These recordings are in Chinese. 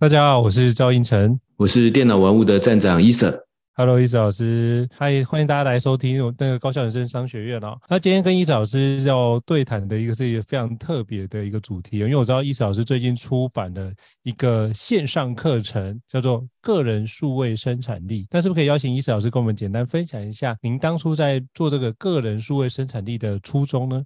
大家好，我是赵胤丞，我是电脑玩物的站长伊瑟。Hello，伊瑟老师，嗨，欢迎大家来收听我那个高校人生商学院哦。那今天跟伊瑟老师要对谈的一个是一个非常特别的一个主题，因为我知道伊瑟老师最近出版了一个线上课程，叫做《个人数位生产力》。那是不是可以邀请伊瑟老师跟我们简单分享一下，您当初在做这个个人数位生产力的初衷呢？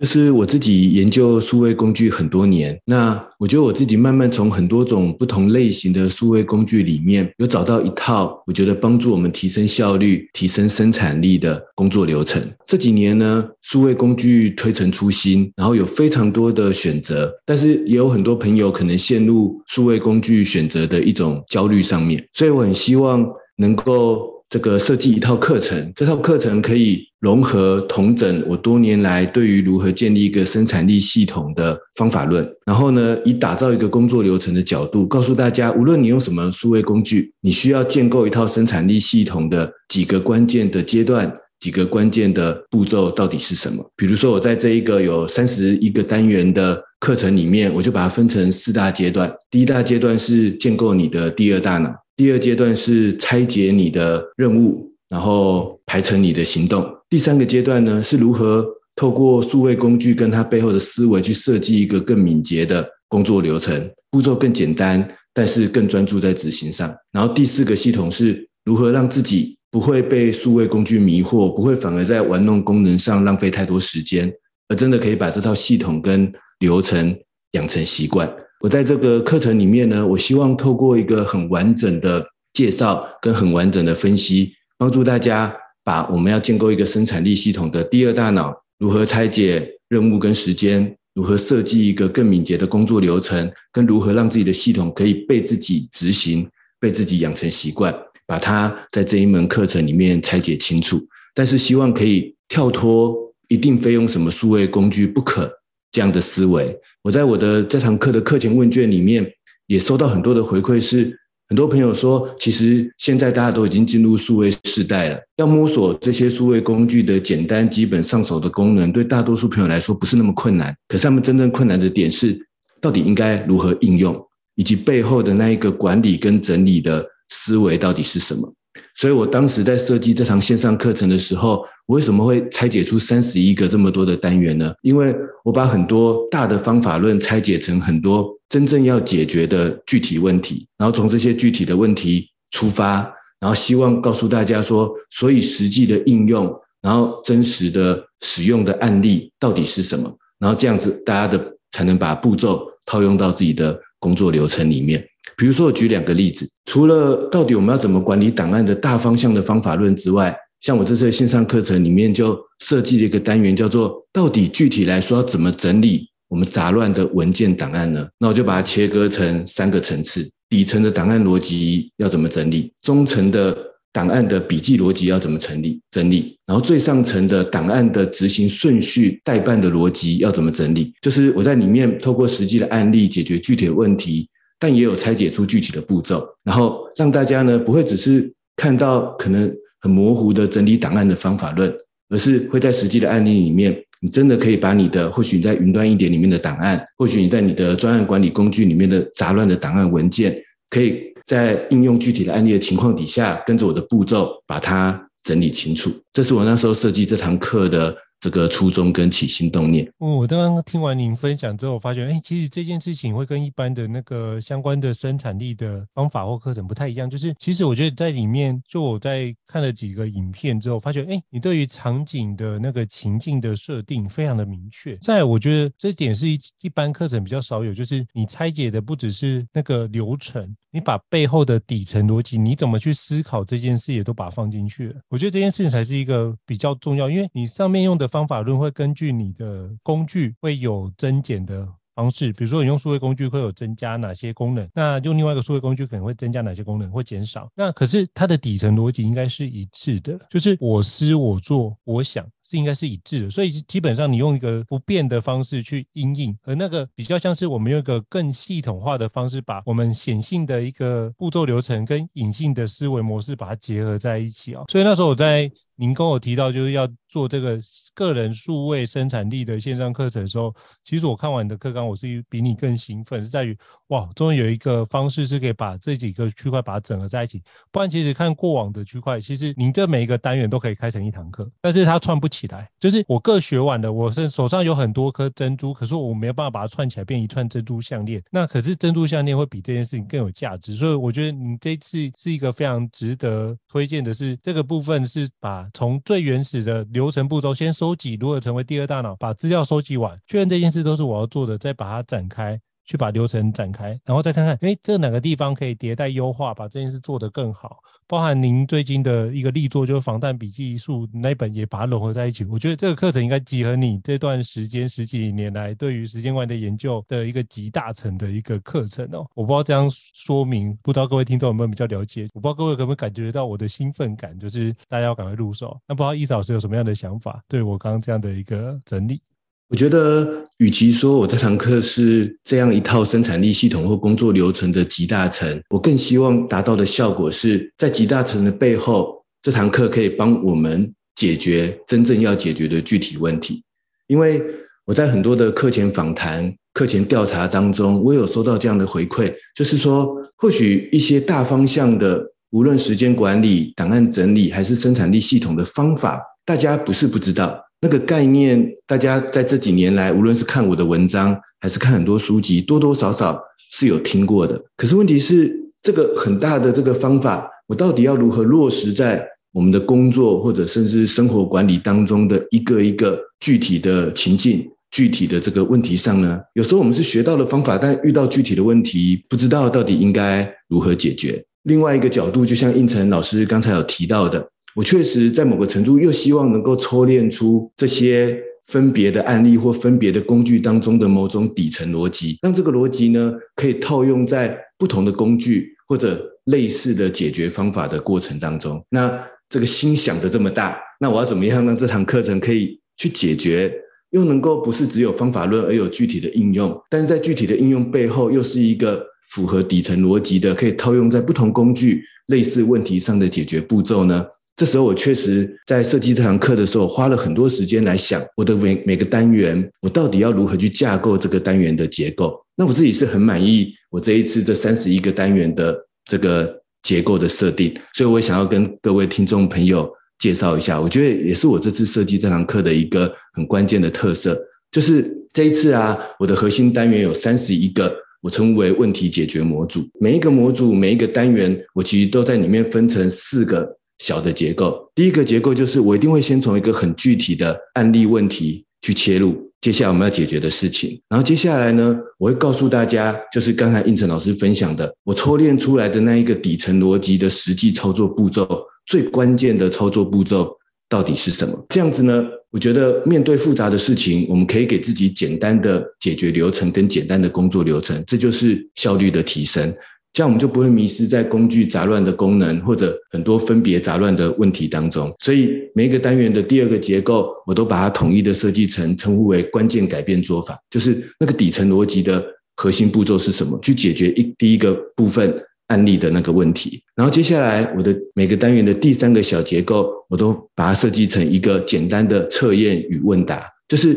就是我自己研究数位工具很多年，那我觉得我自己慢慢从很多种不同类型的数位工具里面，有找到一套我觉得帮助我们提升效率、提升生产力的工作流程。这几年呢，数位工具推陈出新，然后有非常多的选择，但是也有很多朋友可能陷入数位工具选择的一种焦虑上面，所以我很希望能够。这个设计一套课程，这套课程可以融合同整我多年来对于如何建立一个生产力系统的方法论，然后呢，以打造一个工作流程的角度，告诉大家，无论你用什么数位工具，你需要建构一套生产力系统的几个关键的阶段，几个关键的步骤到底是什么？比如说，我在这一个有三十一个单元的课程里面，我就把它分成四大阶段。第一大阶段是建构你的第二大脑。第二阶段是拆解你的任务，然后排成你的行动。第三个阶段呢，是如何透过数位工具跟它背后的思维去设计一个更敏捷的工作流程，步骤更简单，但是更专注在执行上。然后第四个系统是如何让自己不会被数位工具迷惑，不会反而在玩弄功能上浪费太多时间，而真的可以把这套系统跟流程养成习惯。我在这个课程里面呢，我希望透过一个很完整的介绍跟很完整的分析，帮助大家把我们要建构一个生产力系统的第二大脑，如何拆解任务跟时间，如何设计一个更敏捷的工作流程，跟如何让自己的系统可以被自己执行、被自己养成习惯，把它在这一门课程里面拆解清楚。但是希望可以跳脱一定非用什么数位工具不可。这样的思维，我在我的这堂课的课前问卷里面也收到很多的回馈，是很多朋友说，其实现在大家都已经进入数位时代了，要摸索这些数位工具的简单、基本上手的功能，对大多数朋友来说不是那么困难。可是他们真正困难的点是，到底应该如何应用，以及背后的那一个管理跟整理的思维到底是什么？所以我当时在设计这堂线上课程的时候，我为什么会拆解出三十一个这么多的单元呢？因为我把很多大的方法论拆解成很多真正要解决的具体问题，然后从这些具体的问题出发，然后希望告诉大家说，所以实际的应用，然后真实的使用的案例到底是什么，然后这样子大家的才能把步骤套用到自己的工作流程里面。比如说，我举两个例子，除了到底我们要怎么管理档案的大方向的方法论之外，像我这次的线上课程里面就设计了一个单元，叫做“到底具体来说要怎么整理我们杂乱的文件档案呢？”那我就把它切割成三个层次：底层的档案逻辑要怎么整理，中层的档案的笔记逻辑要怎么整理整理，然后最上层的档案的执行顺序待办的逻辑要怎么整理。就是我在里面透过实际的案例解决具体的问题。但也有拆解出具体的步骤，然后让大家呢不会只是看到可能很模糊的整理档案的方法论，而是会在实际的案例里面，你真的可以把你的或许你在云端一点里面的档案，或许你在你的专案管理工具里面的杂乱的档案文件，可以在应用具体的案例的情况底下，跟着我的步骤把它整理清楚。这是我那时候设计这堂课的这个初衷跟起心动念。我刚刚听完您分享之后，我发觉，哎，其实这件事情会跟一般的那个相关的生产力的方法或课程不太一样。就是，其实我觉得在里面，就我在看了几个影片之后，发觉，哎，你对于场景的那个情境的设定非常的明确。再，我觉得这点是一一般课程比较少有，就是你拆解的不只是那个流程，你把背后的底层逻辑，你怎么去思考这件事，也都把它放进去了。我觉得这件事情才是一个比较重要，因为你上面用的方法论会根据你的工具会有增减的方式，比如说你用数位工具会有增加哪些功能，那用另外一个数位工具可能会增加哪些功能，会减少。那可是它的底层逻辑应该是一致的，就是我思我做我想。是应该是一致的，所以基本上你用一个不变的方式去因应，而那个比较像是我们用一个更系统化的方式，把我们显性的一个步骤流程跟隐性的思维模式把它结合在一起啊。所以那时候我在您跟我提到就是要做这个个人数位生产力的线上课程的时候，其实我看完你的课纲，我是比你更兴奋，是在于哇，终于有一个方式是可以把这几个区块把它整合在一起。不然其实看过往的区块，其实您这每一个单元都可以开成一堂课，但是它串不起。来，就是我各学完了，我是手上有很多颗珍珠，可是我没有办法把它串起来变一串珍珠项链。那可是珍珠项链会比这件事情更有价值，所以我觉得你这次是一个非常值得推荐的，是这个部分是把从最原始的流程步骤先收集，如何成为第二大脑，把资料收集完，确认这件事都是我要做的，再把它展开。去把流程展开，然后再看看，哎，这哪个地方可以迭代优化，把这件事做得更好。包含您最近的一个力作，就是防弹笔记术那本，也把它融合在一起。我觉得这个课程应该集合你这段时间十几年来对于时间观的研究的一个集大成的一个课程哦。我不知道这样说明，不知道各位听众有没有比较了解？我不知道各位可不可以感觉到我的兴奋感，就是大家要赶快入手。那不知道易老师有什么样的想法？对我刚刚这样的一个整理。我觉得，与其说我这堂课是这样一套生产力系统或工作流程的集大成，我更希望达到的效果是在集大成的背后，这堂课可以帮我们解决真正要解决的具体问题。因为我在很多的课前访谈、课前调查当中，我有收到这样的回馈，就是说，或许一些大方向的，无论时间管理、档案整理，还是生产力系统的方法，大家不是不知道。那个概念，大家在这几年来，无论是看我的文章，还是看很多书籍，多多少少是有听过的。可是问题是，这个很大的这个方法，我到底要如何落实在我们的工作或者甚至生活管理当中的一个一个具体的情境、具体的这个问题上呢？有时候我们是学到了方法，但遇到具体的问题，不知道到底应该如何解决。另外一个角度，就像胤丞老师刚才有提到的。我确实在某个程度又希望能够抽练出这些分别的案例或分别的工具当中的某种底层逻辑，让这个逻辑呢可以套用在不同的工具或者类似的解决方法的过程当中。那这个心想的这么大，那我要怎么样让这堂课程可以去解决，又能够不是只有方法论而有具体的应用，但是在具体的应用背后又是一个符合底层逻辑的，可以套用在不同工具类似问题上的解决步骤呢？这时候我确实在设计这堂课的时候，花了很多时间来想我的每每个单元，我到底要如何去架构这个单元的结构。那我自己是很满意我这一次这三十一个单元的这个结构的设定，所以我想要跟各位听众朋友介绍一下。我觉得也是我这次设计这堂课的一个很关键的特色，就是这一次啊，我的核心单元有三十一个，我称为问题解决模组。每一个模组，每一个单元，我其实都在里面分成四个。小的结构，第一个结构就是我一定会先从一个很具体的案例问题去切入，接下来我们要解决的事情。然后接下来呢，我会告诉大家，就是刚才应成老师分享的，我抽练出来的那一个底层逻辑的实际操作步骤，最关键的操作步骤到底是什么？这样子呢，我觉得面对复杂的事情，我们可以给自己简单的解决流程跟简单的工作流程，这就是效率的提升。这样我们就不会迷失在工具杂乱的功能或者很多分别杂乱的问题当中。所以每一个单元的第二个结构，我都把它统一的设计成称呼为关键改变做法，就是那个底层逻辑的核心步骤是什么，去解决一第一个部分案例的那个问题。然后接下来我的每个单元的第三个小结构，我都把它设计成一个简单的测验与问答，就是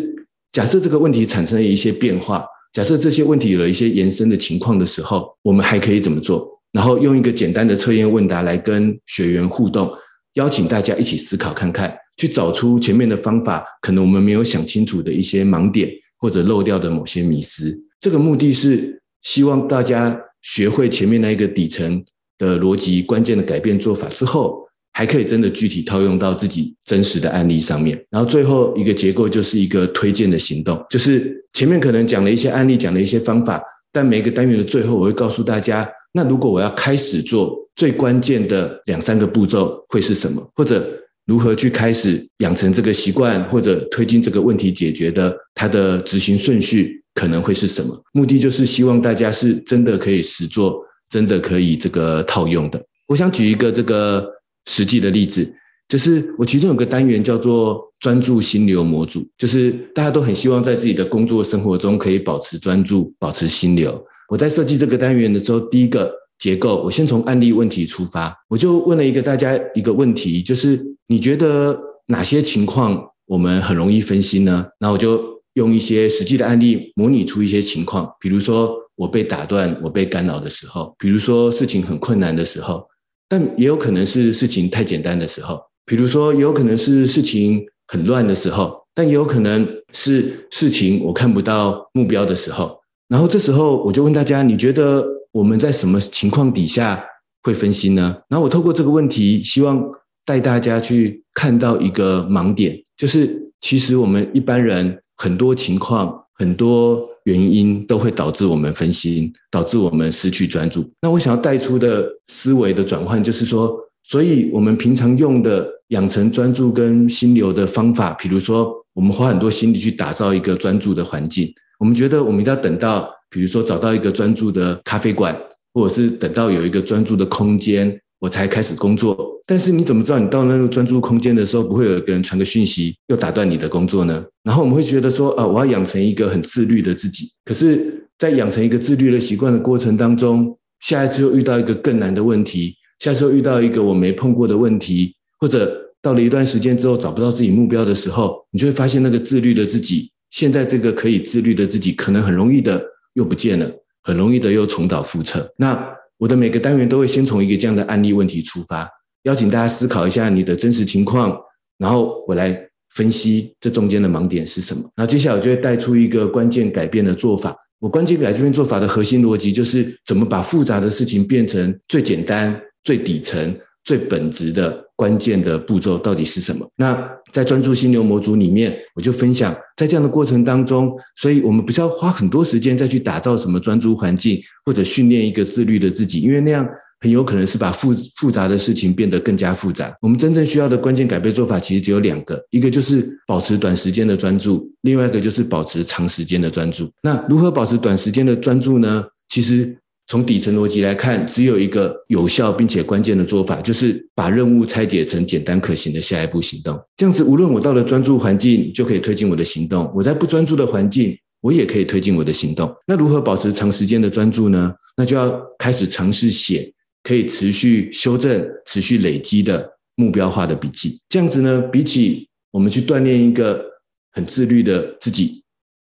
假设这个问题产生了一些变化。假设这些问题有了一些延伸的情况的时候，我们还可以怎么做？然后用一个简单的测验问答来跟学员互动，邀请大家一起思考看看，去找出前面的方法，可能我们没有想清楚的一些盲点，或者漏掉的某些迷思。这个目的是希望大家学会前面那一个底层的逻辑、关键的改变做法之后，还可以真的具体套用到自己真实的案例上面。然后最后一个结构就是一个推荐的行动，就是前面可能讲了一些案例，讲了一些方法，但每个单元的最后，我会告诉大家。那如果我要开始做最关键的两三个步骤会是什么？或者如何去开始养成这个习惯，或者推进这个问题解决的它的执行顺序可能会是什么？目的就是希望大家是真的可以实做，真的可以这个套用的。我想举一个这个实际的例子，就是我其中有个单元叫做专注心流模组，就是大家都很希望在自己的工作生活中可以保持专注，保持心流。我在设计这个单元的时候，第一个结构，我先从案例问题出发，我就问了一个大家一个问题，就是你觉得哪些情况我们很容易分心呢？那我就用一些实际的案例模拟出一些情况，比如说我被打断、我被干扰的时候，比如说事情很困难的时候，但也有可能是事情太简单的时候，比如说也有可能是事情很乱的时候，但也有可能是事情我看不到目标的时候。然后这时候我就问大家，你觉得我们在什么情况底下会分心呢？然后我透过这个问题，希望带大家去看到一个盲点，就是其实我们一般人很多情况、很多原因都会导致我们分心，导致我们失去专注。那我想要带出的思维的转换，就是说，所以我们平常用的养成专注跟心流的方法，比如说我们花很多心力去打造一个专注的环境。我们觉得我们一定要等到，比如说找到一个专注的咖啡馆，或者是等到有一个专注的空间，我才开始工作。但是你怎么知道你到那个专注空间的时候，不会有一个人传个讯息又打断你的工作呢？然后我们会觉得说，啊，我要养成一个很自律的自己。可是，在养成一个自律的习惯的过程当中，下一次又遇到一个更难的问题，下次又遇到一个我没碰过的问题，或者到了一段时间之后找不到自己目标的时候，你就会发现那个自律的自己。现在这个可以自律的自己，可能很容易的又不见了，很容易的又重蹈覆辙。那我的每个单元都会先从一个这样的案例问题出发，邀请大家思考一下你的真实情况，然后我来分析这中间的盲点是什么。然后接下来我就会带出一个关键改变的做法。我关键改变做法的核心逻辑就是怎么把复杂的事情变成最简单、最底层、最本质的。关键的步骤到底是什么？那在专注心流模组里面，我就分享在这样的过程当中，所以我们不是要花很多时间再去打造什么专注环境，或者训练一个自律的自己，因为那样很有可能是把复复杂的事情变得更加复杂。我们真正需要的关键改变做法其实只有两个，一个就是保持短时间的专注，另外一个就是保持长时间的专注。那如何保持短时间的专注呢？其实。从底层逻辑来看，只有一个有效并且关键的做法，就是把任务拆解成简单可行的下一步行动。这样子，无论我到了专注环境，就可以推进我的行动；我在不专注的环境，我也可以推进我的行动。那如何保持长时间的专注呢？那就要开始尝试写可以持续修正、持续累积的目标化的笔记。这样子呢，比起我们去锻炼一个很自律的自己，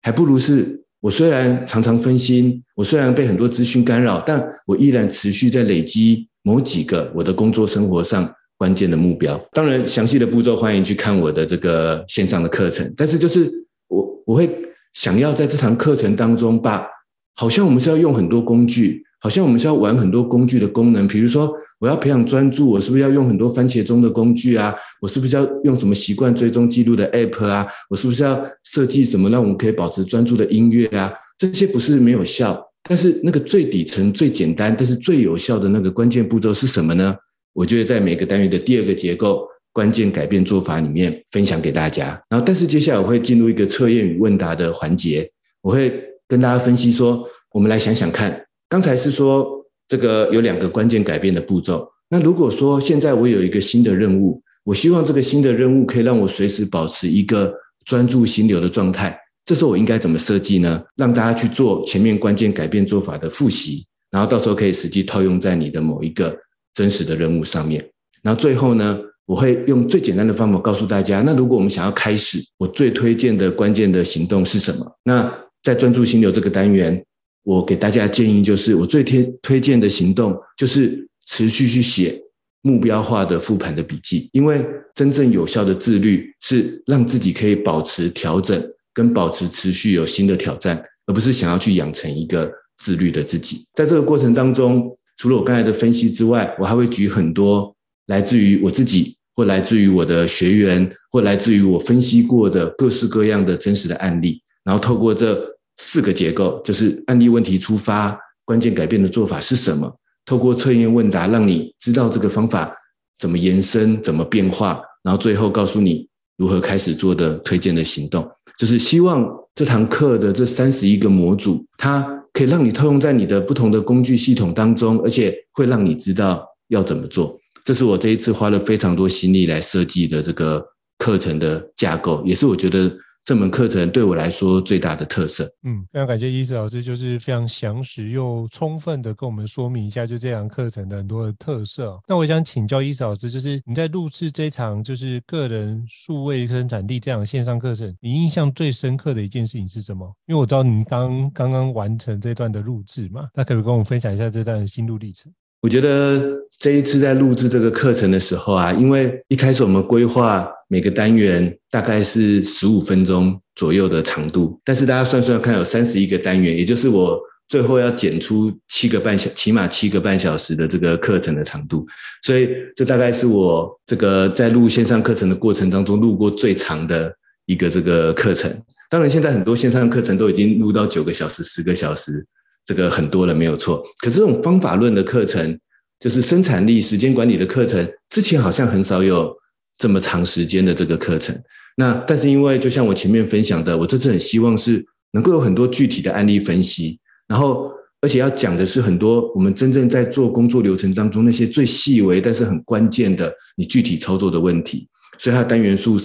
还不如是。我虽然常常分心，我虽然被很多资讯干扰，但我依然持续在累积某几个我的工作生活上关键的目标。当然，详细的步骤欢迎去看我的这个线上的课程。但是，就是我我会想要在这堂课程当中把，好像我们是要用很多工具。好像我们需要玩很多工具的功能，比如说我要培养专注，我是不是要用很多番茄钟的工具啊？我是不是要用什么习惯追踪记录的 App 啊？我是不是要设计什么让我们可以保持专注的音乐啊？这些不是没有效，但是那个最底层、最简单，但是最有效的那个关键步骤是什么呢？我觉得在每个单元的第二个结构关键改变做法里面分享给大家。然后，但是接下来我会进入一个测验与问答的环节，我会跟大家分析说，我们来想想看。刚才是说这个有两个关键改变的步骤。那如果说现在我有一个新的任务，我希望这个新的任务可以让我随时保持一个专注心流的状态，这时候我应该怎么设计呢？让大家去做前面关键改变做法的复习，然后到时候可以实际套用在你的某一个真实的任务上面。然后最后呢，我会用最简单的方法告诉大家，那如果我们想要开始，我最推荐的关键的行动是什么？那在专注心流这个单元。我给大家建议就是，我最推推荐的行动就是持续去写目标化的复盘的笔记，因为真正有效的自律是让自己可以保持调整跟保持持续有新的挑战，而不是想要去养成一个自律的自己。在这个过程当中，除了我刚才的分析之外，我还会举很多来自于我自己，或来自于我的学员，或来自于我分析过的各式各样的真实的案例，然后透过这四个结构，就是案例问题出发，关键改变的做法是什么？透过测验问答，让你知道这个方法怎么延伸、怎么变化，然后最后告诉你如何开始做的推荐的行动。就是希望这堂课的这三十一个模组，它可以让你套用在你的不同的工具系统当中，而且会让你知道要怎么做。这是我这一次花了非常多心力来设计的这个课程的架构，也是我觉得。这门课程对我来说最大的特色，嗯，非常感谢医师老师，就是非常详实又充分的跟我们说明一下，就这堂课程的很多的特色。那我想请教医师老师，就是你在录制这场就是个人数位生产力这样线上课程，你印象最深刻的一件事情是什么？因为我知道你刚刚刚完成这段的录制嘛，那可不可以跟我们分享一下这段的心路历程？我觉得这一次在录制这个课程的时候啊，因为一开始我们规划每个单元大概是十五分钟左右的长度，但是大家算算看，有三十一个单元，也就是我最后要剪出七个半小，起码七个半小时的这个课程的长度，所以这大概是我这个在录线上课程的过程当中录过最长的一个这个课程。当然，现在很多线上课程都已经录到九个小时、十个小时。这个很多了，没有错。可是这种方法论的课程，就是生产力、时间管理的课程，之前好像很少有这么长时间的这个课程。那但是因为就像我前面分享的，我这次很希望是能够有很多具体的案例分析，然后而且要讲的是很多我们真正在做工作流程当中那些最细微但是很关键的你具体操作的问题，所以它的单元数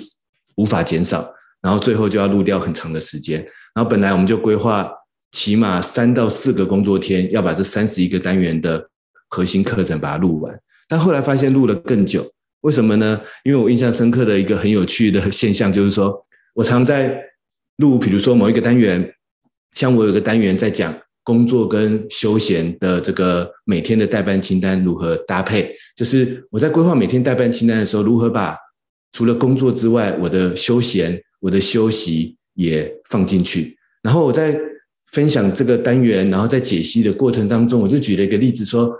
无法减少，然后最后就要录掉很长的时间。然后本来我们就规划。起码三到四个工作天要把这三十一个单元的核心课程把它录完，但后来发现录了更久，为什么呢？因为我印象深刻的一个很有趣的现象就是说，我常在录，比如说某一个单元，像我有个单元在讲工作跟休闲的这个每天的待办清单如何搭配，就是我在规划每天待办清单的时候，如何把除了工作之外，我的休闲、我的休息也放进去，然后我在。分享这个单元，然后在解析的过程当中，我就举了一个例子说，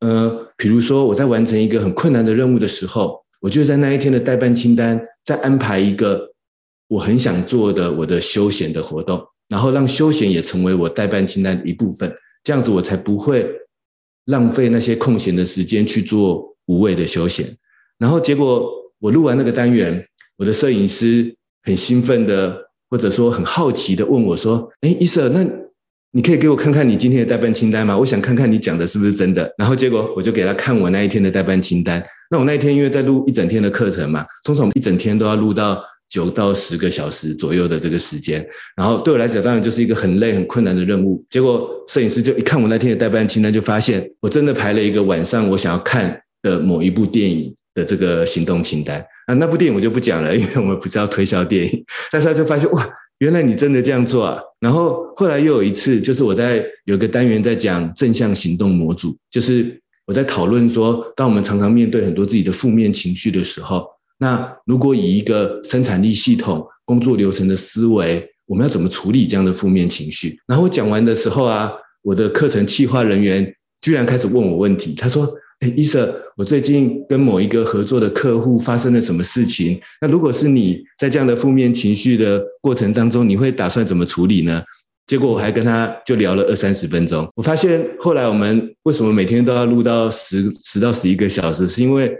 呃，比如说我在完成一个很困难的任务的时候，我就在那一天的待办清单再安排一个我很想做的我的休闲的活动，然后让休闲也成为我待办清单的一部分，这样子我才不会浪费那些空闲的时间去做无谓的休闲。然后结果我录完那个单元，我的摄影师很兴奋的。或者说很好奇的问我说：“哎，医生，那你可以给我看看你今天的待办清单吗？我想看看你讲的是不是真的。”然后结果我就给他看我那一天的待办清单。那我那一天因为在录一整天的课程嘛，通常我们一整天都要录到九到十个小时左右的这个时间。然后对我来讲，当然就是一个很累、很困难的任务。结果摄影师就一看我那天的待办清单，就发现我真的排了一个晚上我想要看的某一部电影的这个行动清单。啊，那部电影我就不讲了，因为我们不是要推销电影。但是他就发现哇，原来你真的这样做啊！然后后来又有一次，就是我在有个单元在讲正向行动模组，就是我在讨论说，当我们常常面对很多自己的负面情绪的时候，那如果以一个生产力系统工作流程的思维，我们要怎么处理这样的负面情绪？然后我讲完的时候啊，我的课程企划人员居然开始问我问题，他说。哎，医生，我最近跟某一个合作的客户发生了什么事情？那如果是你在这样的负面情绪的过程当中，你会打算怎么处理呢？结果我还跟他就聊了二三十分钟。我发现后来我们为什么每天都要录到十十到十一个小时，是因为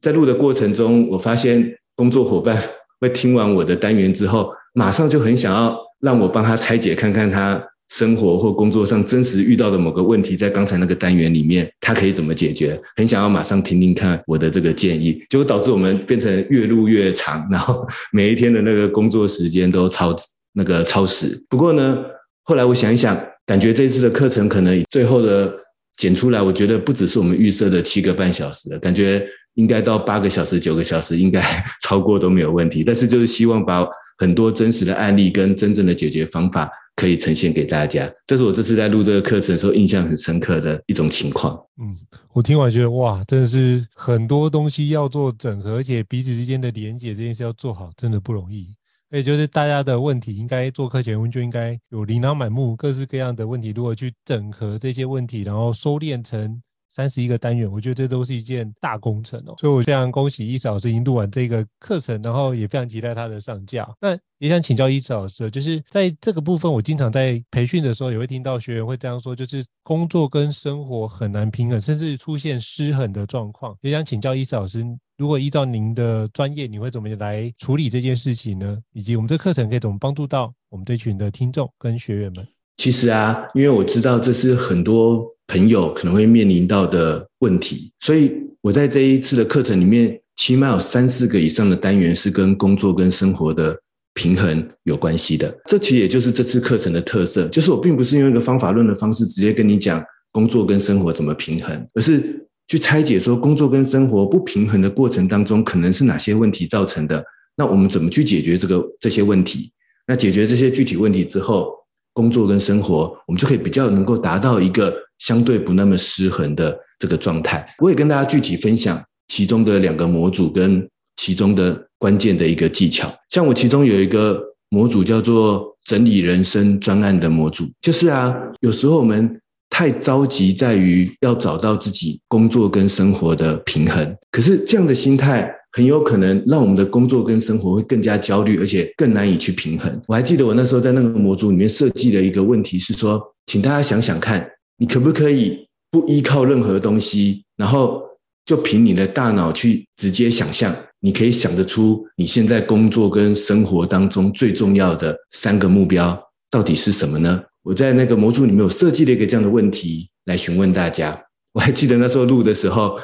在录的过程中，我发现工作伙伴 会听完我的单元之后，马上就很想要让我帮他拆解看看他。生活或工作上真实遇到的某个问题，在刚才那个单元里面，他可以怎么解决？很想要马上听听看我的这个建议，结果导致我们变成越录越长，然后每一天的那个工作时间都超那个超时。不过呢，后来我想一想，感觉这次的课程可能最后的剪出来，我觉得不只是我们预设的七个半小时，感觉应该到八个小时、九个小时，应该超过都没有问题。但是就是希望把很多真实的案例跟真正的解决方法。可以呈现给大家。这是我这次在录这个课程的时候印象很深刻的一种情况。嗯，我听完觉得哇，真的是很多东西要做整合，而且彼此之间的连接这件事要做好，真的不容易。也就是大家的问题，应该做课前问就应该有琳琅满目、各式各样的问题，如何去整合这些问题，然后收敛成三十一个单元，我觉得这都是一件大工程哦。所以我非常恭喜伊嫂老师已经录完这个课程，然后也非常期待他的上架。那也想请教伊嫂老师，就是在这个部分，我经常在培训的时候也会听到学员会这样说，就是工作跟生活很难平衡，甚至出现失衡的状况。也想请教伊嫂老师，如果依照您的专业，你会怎么来处理这件事情呢？以及我们这课程可以怎么帮助到我们这群的听众跟学员们？其实啊，因为我知道这是很多朋友可能会面临到的问题，所以我在这一次的课程里面，起码有三四个以上的单元是跟工作跟生活的平衡有关系的。这其实也就是这次课程的特色，就是我并不是用一个方法论的方式直接跟你讲工作跟生活怎么平衡，而是去拆解说工作跟生活不平衡的过程当中，可能是哪些问题造成的。那我们怎么去解决这个这些问题？那解决这些具体问题之后，工作跟生活，我们就可以比较能够达到一个相对不那么失衡的这个状态。我也跟大家具体分享其中的两个模组跟其中的关键的一个技巧。像我其中有一个模组叫做整理人生专案的模组，就是啊，有时候我们太着急在于要找到自己工作跟生活的平衡，可是这样的心态。很有可能让我们的工作跟生活会更加焦虑，而且更难以去平衡。我还记得我那时候在那个模组里面设计的一个问题是说，请大家想想看，你可不可以不依靠任何东西，然后就凭你的大脑去直接想象，你可以想得出你现在工作跟生活当中最重要的三个目标到底是什么呢？我在那个模组里面有设计了一个这样的问题来询问大家。我还记得那时候录的时候。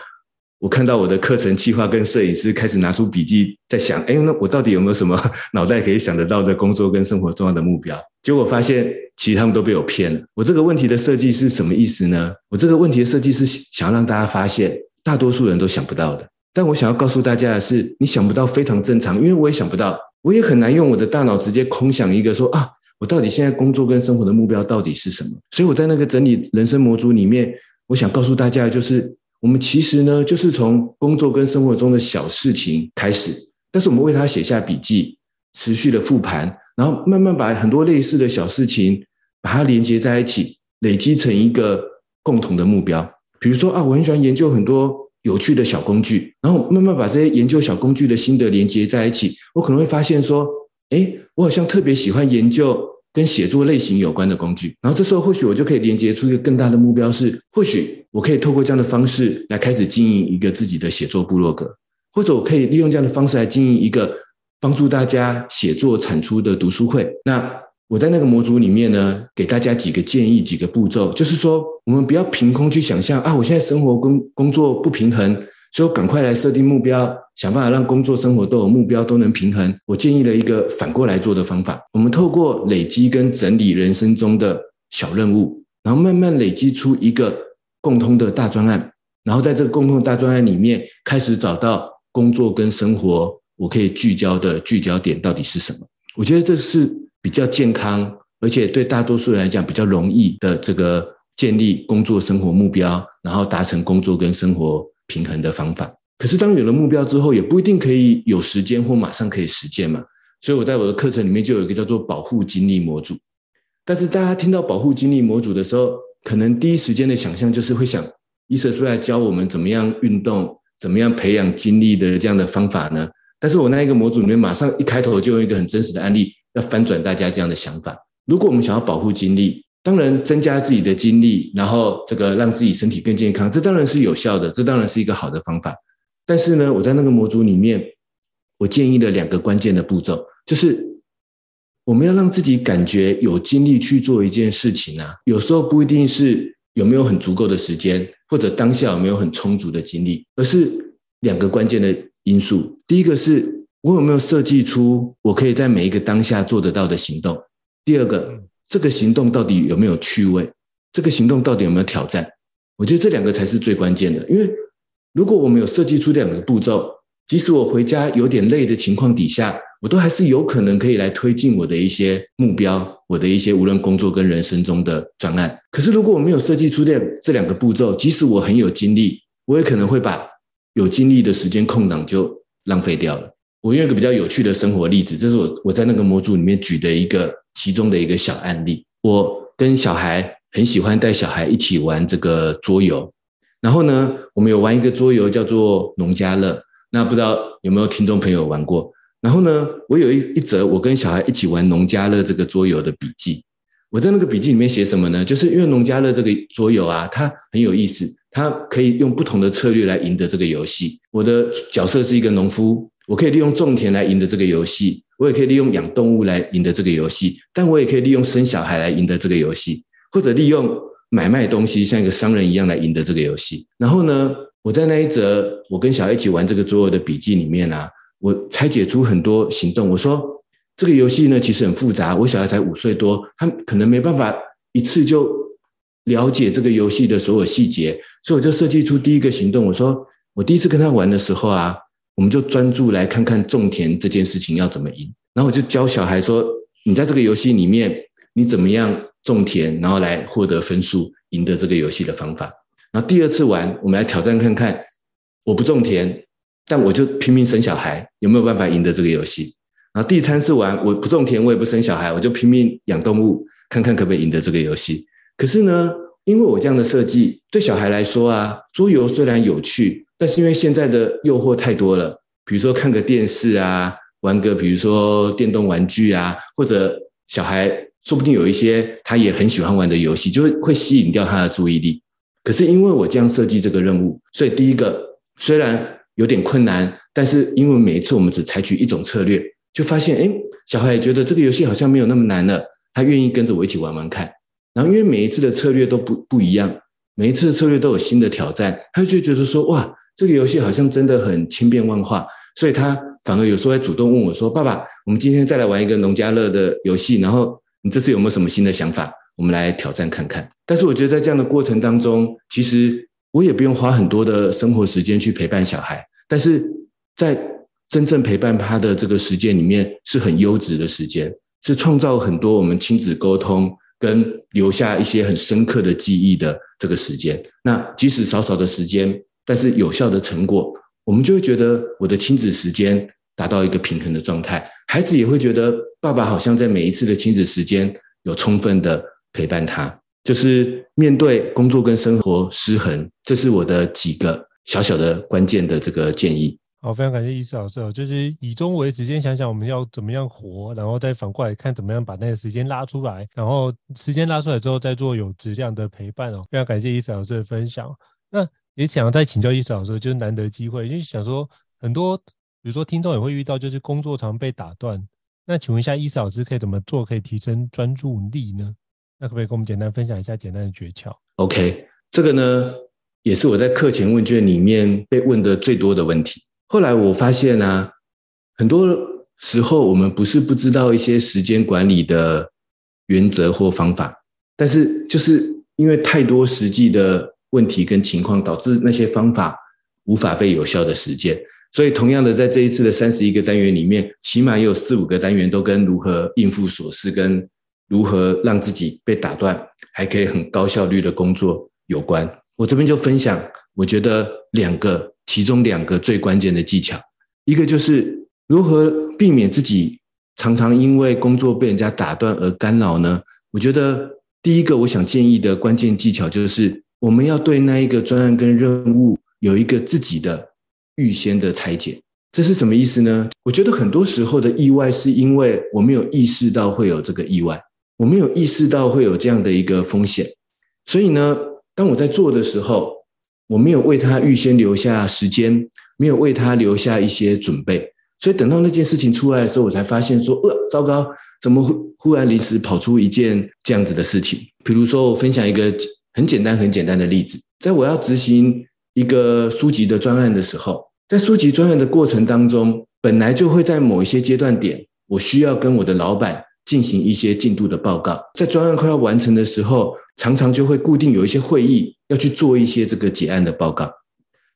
我看到我的课程计划跟摄影师开始拿出笔记，在想：哎，那我到底有没有什么 脑袋可以想得到的工作跟生活重要的目标？结果发现，其实他们都被我骗了。我这个问题的设计是什么意思呢？我这个问题的设计是想要让大家发现，大多数人都想不到的。但我想要告诉大家的是，你想不到非常正常，因为我也想不到，我也很难用我的大脑直接空想一个说啊，我到底现在工作跟生活的目标到底是什么？所以我在那个整理人生模组里面，我想告诉大家的就是。我们其实呢，就是从工作跟生活中的小事情开始，但是我们为它写下笔记，持续的复盘，然后慢慢把很多类似的小事情把它连接在一起，累积成一个共同的目标。比如说啊，我很喜欢研究很多有趣的小工具，然后慢慢把这些研究小工具的心得连接在一起，我可能会发现说，哎，我好像特别喜欢研究。跟写作类型有关的工具，然后这时候或许我就可以连接出一个更大的目标是，或许我可以透过这样的方式来开始经营一个自己的写作部落格，或者我可以利用这样的方式来经营一个帮助大家写作产出的读书会。那我在那个模组里面呢，给大家几个建议，几个步骤，就是说我们不要凭空去想象啊，我现在生活工工作不平衡。所以我赶快来设定目标，想办法让工作生活都有目标，都能平衡。我建议了一个反过来做的方法：我们透过累积跟整理人生中的小任务，然后慢慢累积出一个共通的大专案，然后在这个共通的大专案里面，开始找到工作跟生活我可以聚焦的聚焦点到底是什么。我觉得这是比较健康，而且对大多数人来讲比较容易的这个建立工作生活目标，然后达成工作跟生活。平衡的方法，可是当有了目标之后，也不一定可以有时间或马上可以实践嘛。所以我在我的课程里面就有一个叫做保护精力模组。但是大家听到保护精力模组的时候，可能第一时间的想象就是会想，医生出来教我们怎么样运动，怎么样培养精力的这样的方法呢？但是我那一个模组里面马上一开头就用一个很真实的案例，要翻转大家这样的想法。如果我们想要保护精力，当然，增加自己的精力，然后这个让自己身体更健康，这当然是有效的，这当然是一个好的方法。但是呢，我在那个模组里面，我建议了两个关键的步骤，就是我们要让自己感觉有精力去做一件事情啊。有时候不一定是有没有很足够的时间，或者当下有没有很充足的精力，而是两个关键的因素。第一个是我有没有设计出我可以在每一个当下做得到的行动。第二个。这个行动到底有没有趣味？这个行动到底有没有挑战？我觉得这两个才是最关键的。因为如果我们有设计出两个步骤，即使我回家有点累的情况底下，我都还是有可能可以来推进我的一些目标，我的一些无论工作跟人生中的专案。可是如果我没有设计出这这两个步骤，即使我很有精力，我也可能会把有精力的时间空档就浪费掉了。我用一个比较有趣的生活例子，这是我我在那个模组里面举的一个其中的一个小案例。我跟小孩很喜欢带小孩一起玩这个桌游，然后呢，我们有玩一个桌游叫做农家乐。那不知道有没有听众朋友玩过？然后呢，我有一一则我跟小孩一起玩农家乐这个桌游的笔记。我在那个笔记里面写什么呢？就是因为农家乐这个桌游啊，它很有意思，它可以用不同的策略来赢得这个游戏。我的角色是一个农夫，我可以利用种田来赢得这个游戏，我也可以利用养动物来赢得这个游戏，但我也可以利用生小孩来赢得这个游戏，或者利用买卖东西像一个商人一样来赢得这个游戏。然后呢，我在那一则我跟小孩一起玩这个桌游的笔记里面啊，我拆解出很多行动。我说这个游戏呢，其实很复杂。我小孩才五岁多，他可能没办法一次就了解这个游戏的所有细节，所以我就设计出第一个行动。我说我第一次跟他玩的时候啊，我们就专注来看看种田这件事情要怎么赢。然后我就教小孩说，你在这个游戏里面，你怎么样种田，然后来获得分数，赢得这个游戏的方法。然后第二次玩，我们来挑战看看，我不种田，但我就拼命生小孩，有没有办法赢得这个游戏？然后第三次玩，我不种田，我也不生小孩，我就拼命养动物，看看可不可以赢得这个游戏。可是呢，因为我这样的设计，对小孩来说啊，桌游虽然有趣，但是因为现在的诱惑太多了，比如说看个电视啊，玩个比如说电动玩具啊，或者小孩说不定有一些他也很喜欢玩的游戏，就会会吸引掉他的注意力。可是因为我这样设计这个任务，所以第一个虽然有点困难，但是因为每一次我们只采取一种策略，就发现，诶，小孩也觉得这个游戏好像没有那么难了，他愿意跟着我一起玩玩看。然后因为每一次的策略都不不一样，每一次的策略都有新的挑战，他就觉得说，哇，这个游戏好像真的很千变万化，所以他反而有时候会主动问我说，爸爸，我们今天再来玩一个农家乐的游戏，然后你这次有没有什么新的想法？我们来挑战看看，但是我觉得在这样的过程当中，其实我也不用花很多的生活时间去陪伴小孩，但是在真正陪伴他的这个时间里面，是很优质的时间，是创造很多我们亲子沟通跟留下一些很深刻的记忆的这个时间。那即使少少的时间，但是有效的成果，我们就会觉得我的亲子时间达到一个平衡的状态，孩子也会觉得爸爸好像在每一次的亲子时间有充分的。陪伴他，就是面对工作跟生活失衡，这是我的几个小小的关键的这个建议。好，非常感谢医师老师哦，就是以终为始，先想想我们要怎么样活，然后再反过来看怎么样把那个时间拉出来，然后时间拉出来之后再做有质量的陪伴哦。非常感谢医师老师的分享。那也想要再请教医师老师，就是难得机会，就是想说很多，比如说听众也会遇到，就是工作常被打断。那请问一下，医师老师可以怎么做，可以提升专注力呢？那可不可以跟我们简单分享一下简单的诀窍？OK，这个呢也是我在课前问卷里面被问的最多的问题。后来我发现呢、啊，很多时候我们不是不知道一些时间管理的原则或方法，但是就是因为太多实际的问题跟情况，导致那些方法无法被有效的实践。所以同样的，在这一次的三十一个单元里面，起码也有四五个单元都跟如何应付琐事跟如何让自己被打断，还可以很高效率的工作有关。我这边就分享，我觉得两个，其中两个最关键的技巧，一个就是如何避免自己常常因为工作被人家打断而干扰呢？我觉得第一个我想建议的关键技巧就是，我们要对那一个专案跟任务有一个自己的预先的拆解。这是什么意思呢？我觉得很多时候的意外是因为我没有意识到会有这个意外。我没有意识到会有这样的一个风险，所以呢，当我在做的时候，我没有为他预先留下时间，没有为他留下一些准备，所以等到那件事情出来的时候，我才发现说，呃，糟糕，怎么忽忽然临时跑出一件这样子的事情？比如说，我分享一个很简单、很简单的例子，在我要执行一个书籍的专案的时候，在书籍专案的过程当中，本来就会在某一些阶段点，我需要跟我的老板。进行一些进度的报告，在专案快要完成的时候，常常就会固定有一些会议要去做一些这个结案的报告。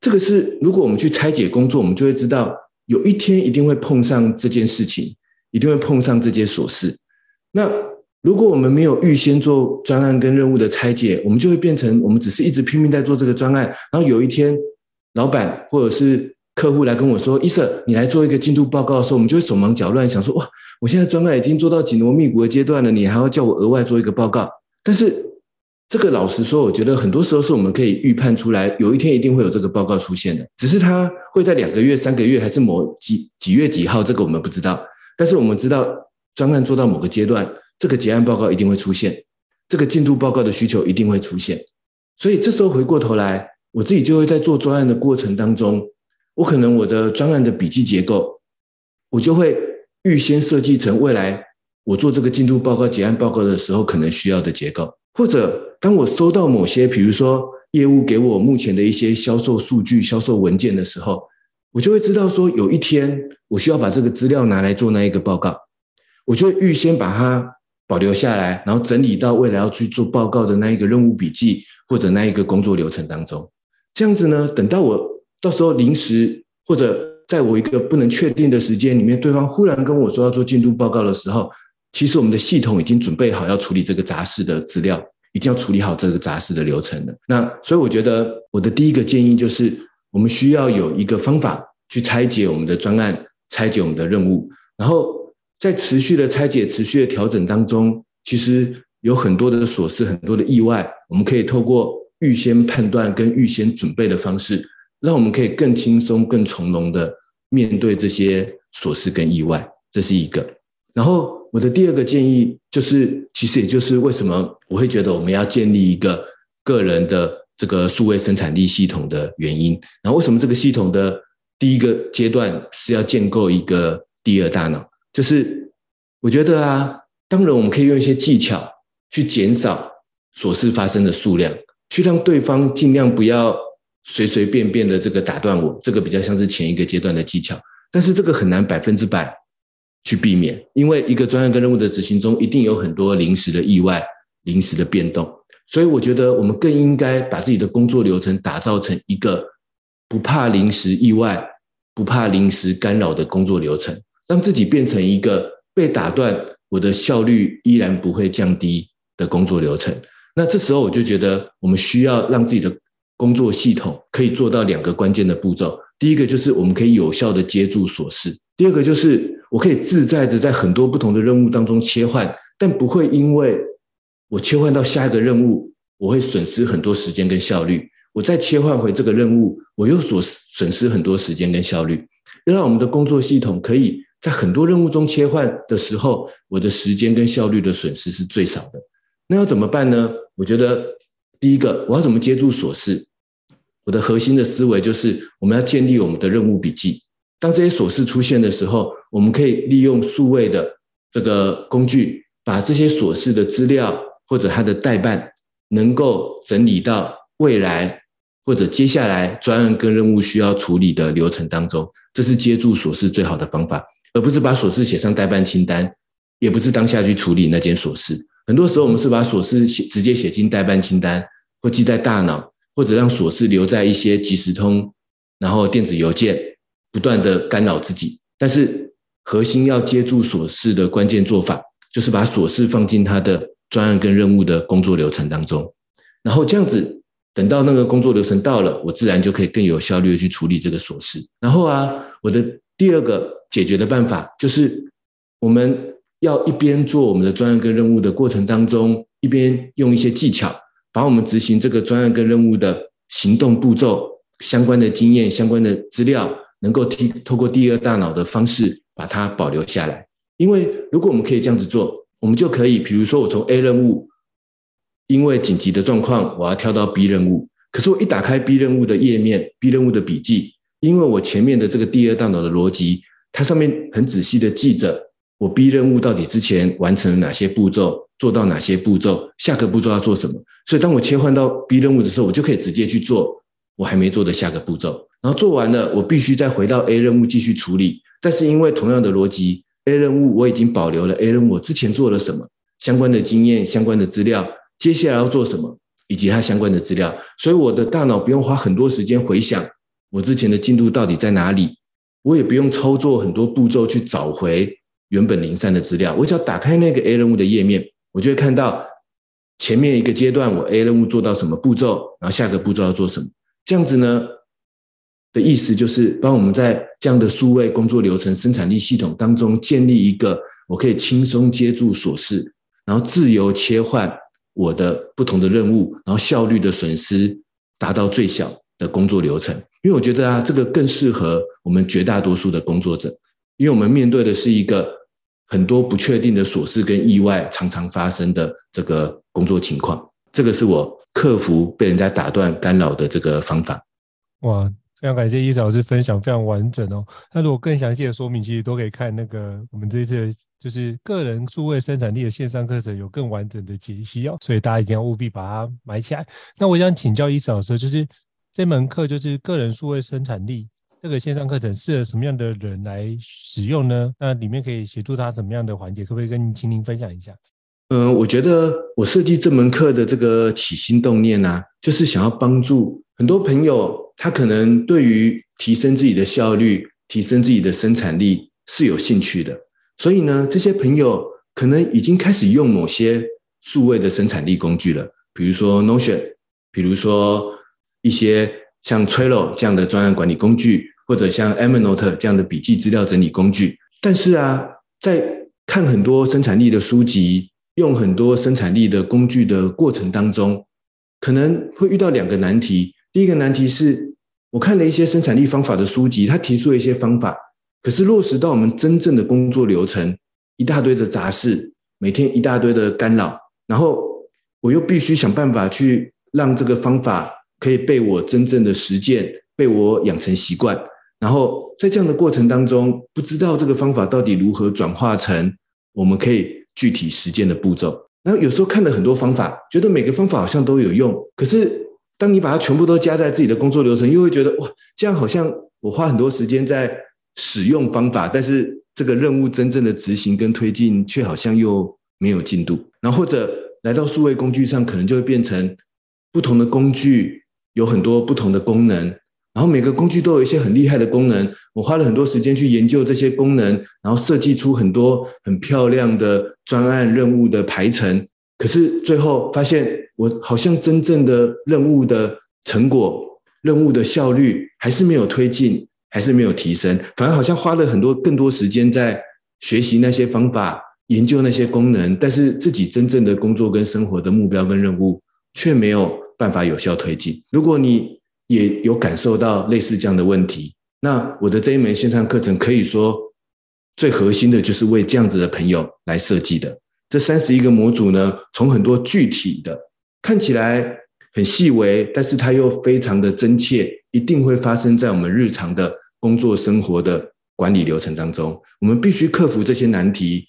这个是如果我们去拆解工作，我们就会知道，有一天一定会碰上这件事情，一定会碰上这件琐事。那如果我们没有预先做专案跟任务的拆解，我们就会变成我们只是一直拼命在做这个专案，然后有一天老板或者是客户来跟我说：“伊瑟，你来做一个进度报告的时候，我们就会手忙脚乱，想说：哇，我现在专案已经做到紧锣密鼓的阶段了，你还要叫我额外做一个报告？但是这个老实说，我觉得很多时候是我们可以预判出来，有一天一定会有这个报告出现的，只是它会在两个月、三个月，还是某几几月几号，这个我们不知道。但是我们知道专案做到某个阶段。”这个结案报告一定会出现，这个进度报告的需求一定会出现，所以这时候回过头来，我自己就会在做专案的过程当中，我可能我的专案的笔记结构，我就会预先设计成未来我做这个进度报告、结案报告的时候可能需要的结构，或者当我收到某些，比如说业务给我目前的一些销售数据、销售文件的时候，我就会知道说有一天我需要把这个资料拿来做那一个报告，我就会预先把它。保留下来，然后整理到未来要去做报告的那一个任务笔记或者那一个工作流程当中。这样子呢，等到我到时候临时或者在我一个不能确定的时间里面，对方忽然跟我说要做进度报告的时候，其实我们的系统已经准备好要处理这个杂事的资料，已经要处理好这个杂事的流程了。那所以我觉得我的第一个建议就是，我们需要有一个方法去拆解我们的专案，拆解我们的任务，然后。在持续的拆解、持续的调整当中，其实有很多的琐事、很多的意外，我们可以透过预先判断跟预先准备的方式，让我们可以更轻松、更从容的面对这些琐事跟意外。这是一个。然后我的第二个建议就是，其实也就是为什么我会觉得我们要建立一个个人的这个数位生产力系统的原因。然后为什么这个系统的第一个阶段是要建构一个第二大脑？就是我觉得啊，当然我们可以用一些技巧去减少琐事发生的数量，去让对方尽量不要随随便便的这个打断我，这个比较像是前一个阶段的技巧。但是这个很难百分之百去避免，因为一个专案跟任务的执行中，一定有很多临时的意外、临时的变动。所以我觉得我们更应该把自己的工作流程打造成一个不怕临时意外、不怕临时干扰的工作流程。让自己变成一个被打断，我的效率依然不会降低的工作流程。那这时候我就觉得，我们需要让自己的工作系统可以做到两个关键的步骤。第一个就是我们可以有效的接住琐事；第二个就是我可以自在的在很多不同的任务当中切换，但不会因为我切换到下一个任务，我会损失很多时间跟效率。我再切换回这个任务，我又所损失很多时间跟效率。要让我们的工作系统可以。在很多任务中切换的时候，我的时间跟效率的损失是最少的。那要怎么办呢？我觉得第一个，我要怎么接住琐事？我的核心的思维就是，我们要建立我们的任务笔记。当这些琐事出现的时候，我们可以利用数位的这个工具，把这些琐事的资料或者它的代办，能够整理到未来或者接下来专案跟任务需要处理的流程当中。这是接住琐事最好的方法。而不是把琐事写上待办清单，也不是当下去处理那件琐事。很多时候，我们是把琐事写直接写进待办清单，或记在大脑，或者让琐事留在一些即时通，然后电子邮件，不断的干扰自己。但是，核心要接住琐事的关键做法，就是把琐事放进他的专案跟任务的工作流程当中。然后这样子，等到那个工作流程到了，我自然就可以更有效率的去处理这个琐事。然后啊，我的第二个。解决的办法就是，我们要一边做我们的专案跟任务的过程当中，一边用一些技巧，把我们执行这个专案跟任务的行动步骤相关的经验、相关的资料，能够提透过第二大脑的方式把它保留下来。因为如果我们可以这样子做，我们就可以，比如说我从 A 任务，因为紧急的状况，我要跳到 B 任务，可是我一打开 B 任务的页面，B 任务的笔记，因为我前面的这个第二大脑的逻辑。它上面很仔细的记着我 B 任务到底之前完成了哪些步骤，做到哪些步骤，下个步骤要做什么。所以当我切换到 B 任务的时候，我就可以直接去做我还没做的下个步骤。然后做完了，我必须再回到 A 任务继续处理。但是因为同样的逻辑，A 任务我已经保留了 A 任务我之前做了什么相关的经验、相关的资料，接下来要做什么以及它相关的资料，所以我的大脑不用花很多时间回想我之前的进度到底在哪里。我也不用操作很多步骤去找回原本零散的资料，我只要打开那个 A 任务的页面，我就会看到前面一个阶段我 A 任务做到什么步骤，然后下个步骤要做什么。这样子呢的意思就是帮我们在这样的数位工作流程生产力系统当中建立一个我可以轻松接住琐事，然后自由切换我的不同的任务，然后效率的损失达到最小的工作流程。因为我觉得啊，这个更适合我们绝大多数的工作者，因为我们面对的是一个很多不确定的琐事跟意外常常发生的这个工作情况。这个是我克服被人家打断干扰的这个方法。哇，非常感谢伊老师分享，非常完整哦。那如果更详细的说明，其实都可以看那个我们这一次就是个人数位生产力的线上课程，有更完整的解析哦。所以大家一定要务必把它买起来。那我想请教伊老师，就是。这门课就是个人数位生产力这个线上课程，适合什么样的人来使用呢？那里面可以协助他什么样的环节？可不可以跟您请您分享一下？嗯，我觉得我设计这门课的这个起心动念呢、就是想要帮助很多朋友，他可能对于提升自己的效率、提升自己的生产力是有兴趣的。所以呢，这些朋友可能已经开始用某些数位的生产力工具了，比如说 Notion，比如说。一些像 Trello 这样的专案管理工具，或者像 Evernote 这样的笔记资料整理工具，但是啊，在看很多生产力的书籍，用很多生产力的工具的过程当中，可能会遇到两个难题。第一个难题是，我看了一些生产力方法的书籍，他提出了一些方法，可是落实到我们真正的工作流程，一大堆的杂事，每天一大堆的干扰，然后我又必须想办法去让这个方法。可以被我真正的实践，被我养成习惯，然后在这样的过程当中，不知道这个方法到底如何转化成我们可以具体实践的步骤。然后有时候看了很多方法，觉得每个方法好像都有用，可是当你把它全部都加在自己的工作流程，又会觉得哇，这样好像我花很多时间在使用方法，但是这个任务真正的执行跟推进却好像又没有进度。然后或者来到数位工具上，可能就会变成不同的工具。有很多不同的功能，然后每个工具都有一些很厉害的功能。我花了很多时间去研究这些功能，然后设计出很多很漂亮的专案任务的排程。可是最后发现，我好像真正的任务的成果、任务的效率还是没有推进，还是没有提升。反而好像花了很多更多时间在学习那些方法、研究那些功能，但是自己真正的工作跟生活的目标跟任务却没有办法有效推进。如果你也有感受到类似这样的问题，那我的这一门线上课程可以说最核心的就是为这样子的朋友来设计的。这三十一个模组呢，从很多具体的看起来很细微，但是它又非常的真切，一定会发生在我们日常的工作生活的管理流程当中。我们必须克服这些难题，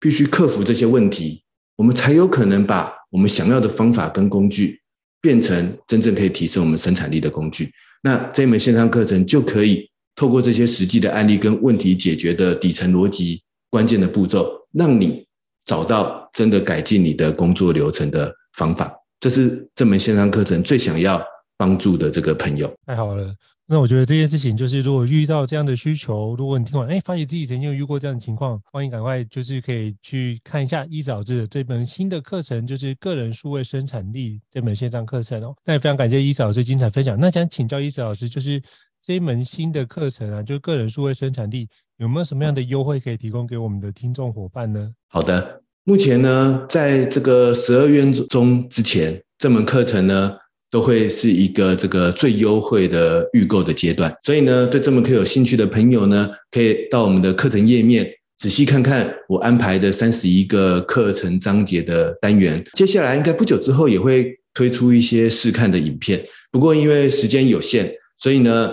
必须克服这些问题，我们才有可能把我们想要的方法跟工具。变成真正可以提升我们生产力的工具，那这门线上课程就可以透过这些实际的案例跟问题解决的底层逻辑、关键的步骤，让你找到真的改进你的工作流程的方法。这是这门线上课程最想要帮助的这个朋友。太好了。那我觉得这件事情就是，如果遇到这样的需求，如果你听完，哎，发现自己曾经有遇过这样的情况，欢迎赶快就是可以去看一下伊老师的这本新的课程，就是个人数位生产力这门线上课程哦。那也非常感谢伊老师精彩分享。那想请教伊老师，就是这一门新的课程啊，就是个人数位生产力，有没有什么样的优惠可以提供给我们的听众伙伴呢？好的，目前呢，在这个十二月中之前，这门课程呢。都会是一个这个最优惠的预购的阶段，所以呢，对这门课有兴趣的朋友呢，可以到我们的课程页面仔细看看我安排的三十一个课程章节的单元。接下来应该不久之后也会推出一些试看的影片，不过因为时间有限，所以呢，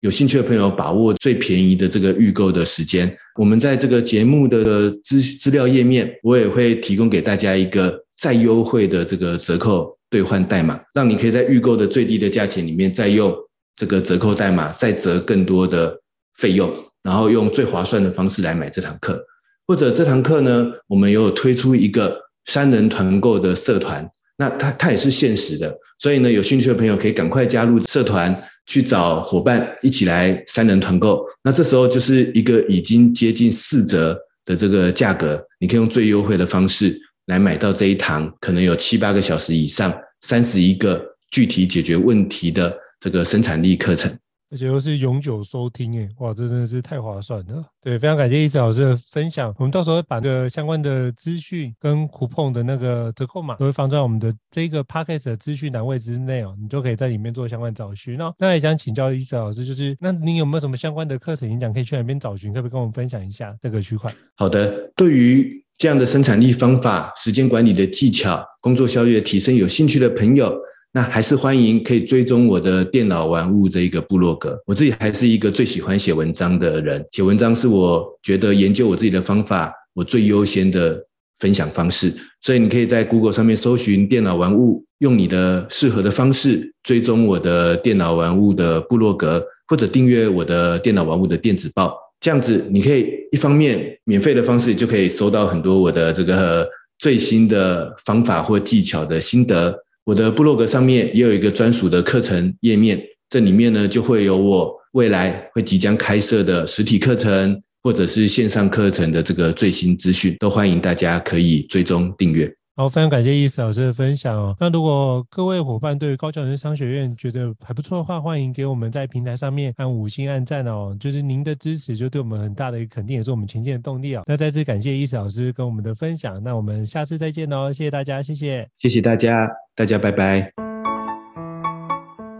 有兴趣的朋友把握最便宜的这个预购的时间。我们在这个节目的资资料页面，我也会提供给大家一个再优惠的这个折扣。兑换代码，让你可以在预购的最低的价钱里面，再用这个折扣代码再折更多的费用，然后用最划算的方式来买这堂课。或者这堂课呢，我们也有推出一个三人团购的社团，那它它也是限时的，所以呢，有兴趣的朋友可以赶快加入社团，去找伙伴一起来三人团购。那这时候就是一个已经接近四折的这个价格，你可以用最优惠的方式。来买到这一堂可能有七八个小时以上、三十一个具体解决问题的这个生产力课程。而且又是永久收听，诶，哇，这真的是太划算了。对，非常感谢易慈老师的分享。我们到时候会把这个相关的资讯跟 coupon 的那个折扣码都会放在我们的这个 podcast 的资讯栏位之内哦，你就可以在里面做相关找寻。那那也想请教易慈老师，就是那你有没有什么相关的课程演讲可以去哪边找寻？可不可以跟我们分享一下这个区块？好的，对于这样的生产力方法、时间管理的技巧、工作效率的提升，有兴趣的朋友。那还是欢迎可以追踪我的电脑玩物这一个部落格。我自己还是一个最喜欢写文章的人，写文章是我觉得研究我自己的方法，我最优先的分享方式。所以你可以在 Google 上面搜寻电脑玩物，用你的适合的方式追踪我的电脑玩物的部落格，或者订阅我的电脑玩物的电子报。这样子你可以一方面免费的方式就可以收到很多我的这个最新的方法或技巧的心得。我的部落格上面也有一个专属的课程页面，这里面呢就会有我未来会即将开设的实体课程或者是线上课程的这个最新资讯，都欢迎大家可以追踪订阅。好，非常感谢易思老师的分享哦。那如果各位伙伴对于高教人生商学院觉得还不错的话，欢迎给我们在平台上面按五星按赞哦。就是您的支持，就对我们很大的一个肯定，也是我们前进的动力哦。那再次感谢易思老师跟我们的分享。那我们下次再见哦，谢谢大家，谢谢，谢谢大家，大家拜拜。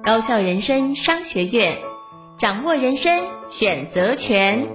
高效人生商学院，掌握人生选择权。